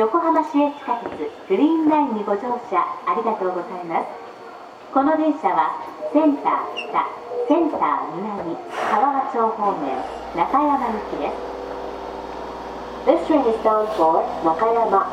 横浜市営地下鉄グリーンラインにご乗車ありがとうございます。この電車はセンター北センター南川和町方面中山行きです。This train is bound for 中山。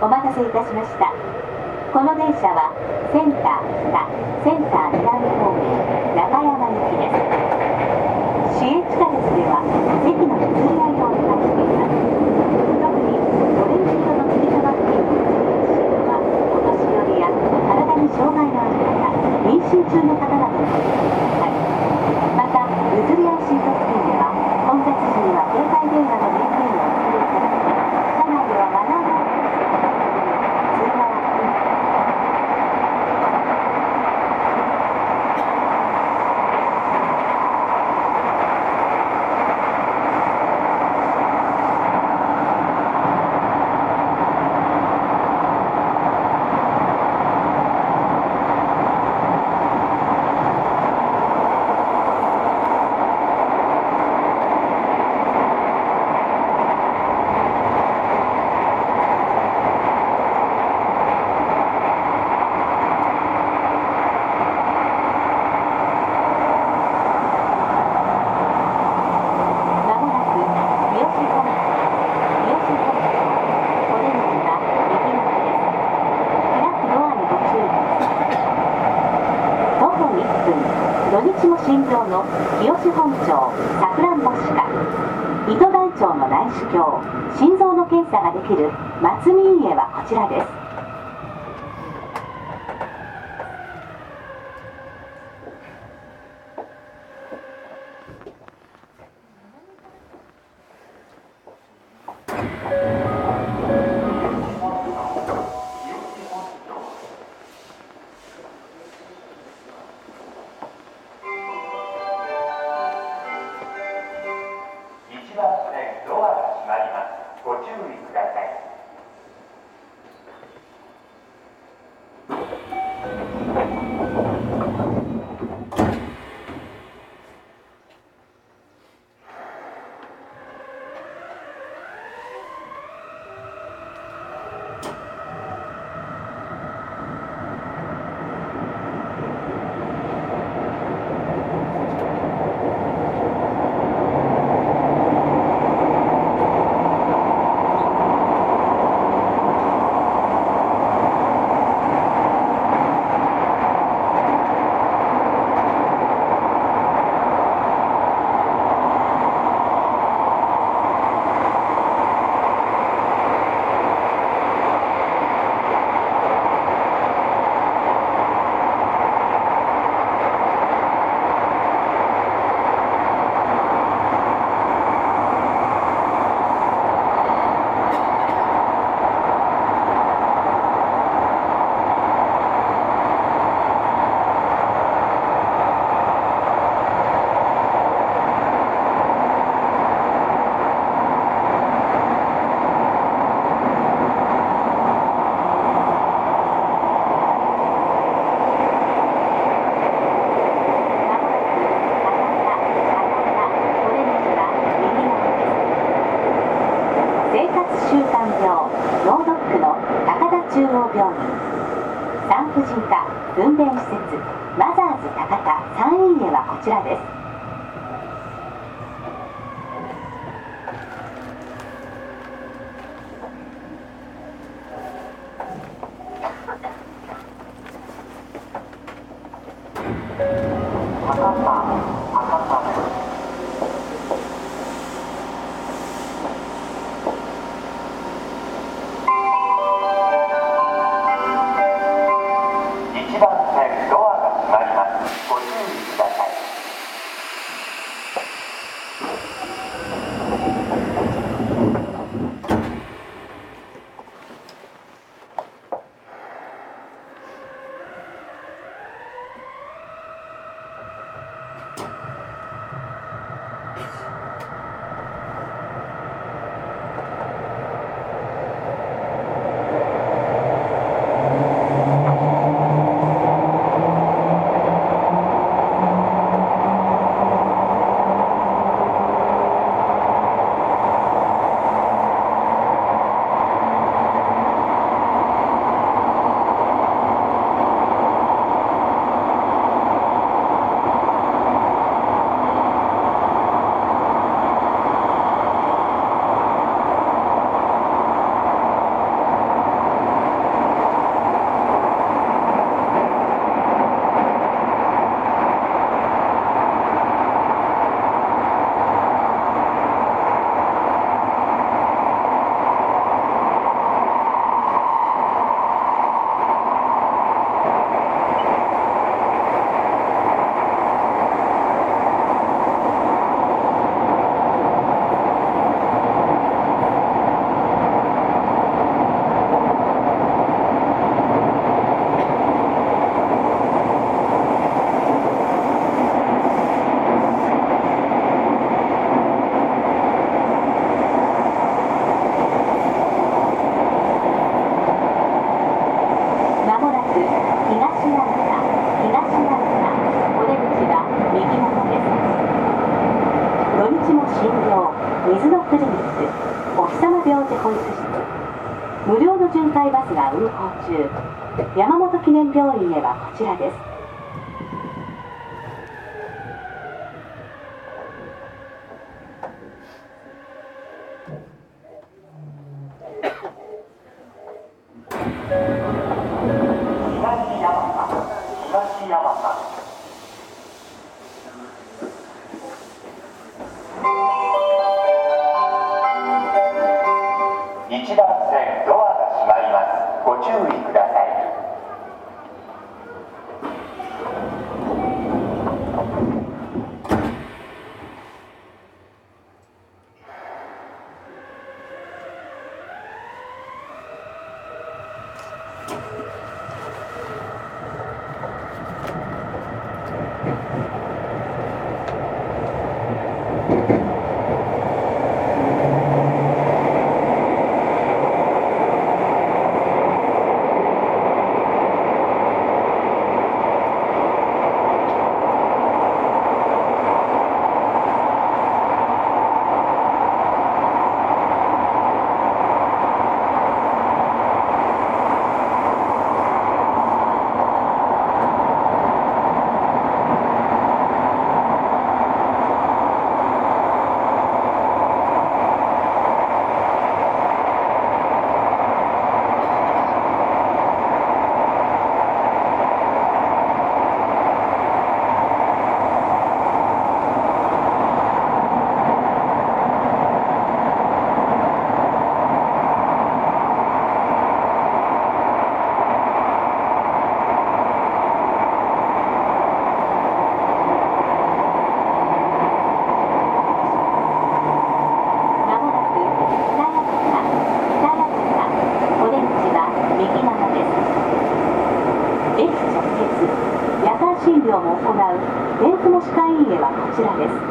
お待たせいたしました。この電車はセンター北センター視鏡心臓の検査ができる松見家はこちらです。活習慣病脳ドックの高田中央病院産婦人科分娩施設マザーズ高田三院へはこちらです。博多博多です。診療水のクリニックお日様病児保育室無料の巡回バスが運行中。山本記念病院へはこちらです。東山東山雲歯科医院へはこちらです。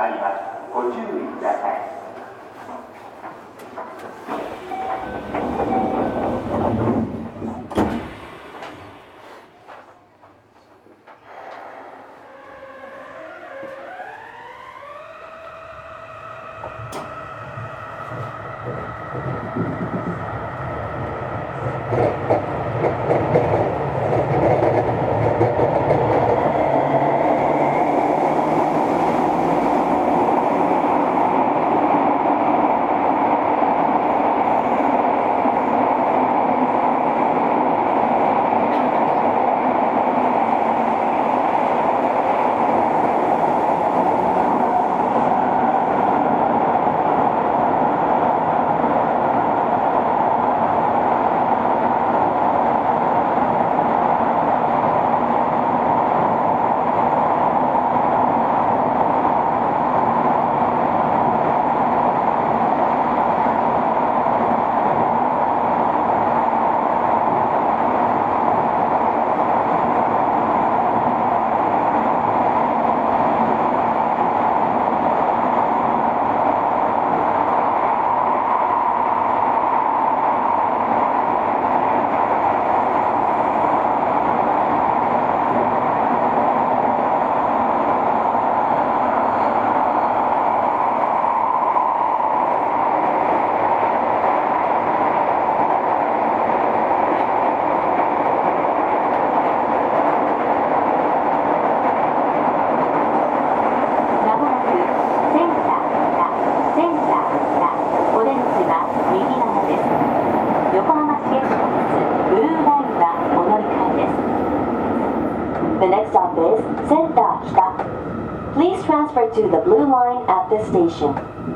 あります。ご注意ください。the station.